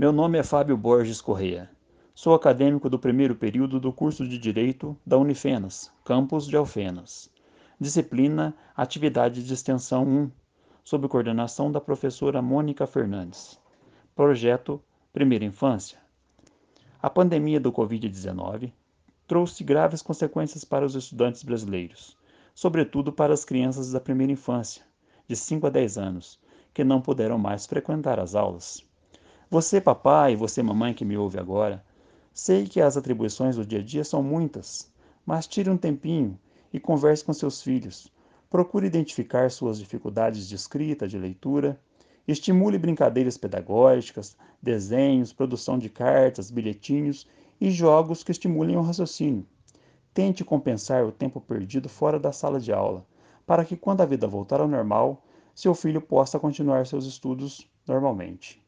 Meu nome é Fábio Borges Correa. Sou acadêmico do primeiro período do curso de Direito da Unifenas, campus de Alfenas. Disciplina Atividade de Extensão 1, sob coordenação da professora Mônica Fernandes. Projeto Primeira Infância. A pandemia do Covid-19 trouxe graves consequências para os estudantes brasileiros, sobretudo para as crianças da primeira infância, de 5 a 10 anos, que não puderam mais frequentar as aulas. Você, papai, e você, mamãe que me ouve agora, sei que as atribuições do dia a dia são muitas, mas tire um tempinho e converse com seus filhos. Procure identificar suas dificuldades de escrita, de leitura. Estimule brincadeiras pedagógicas, desenhos, produção de cartas, bilhetinhos e jogos que estimulem o raciocínio. Tente compensar o tempo perdido fora da sala de aula, para que, quando a vida voltar ao normal, seu filho possa continuar seus estudos normalmente.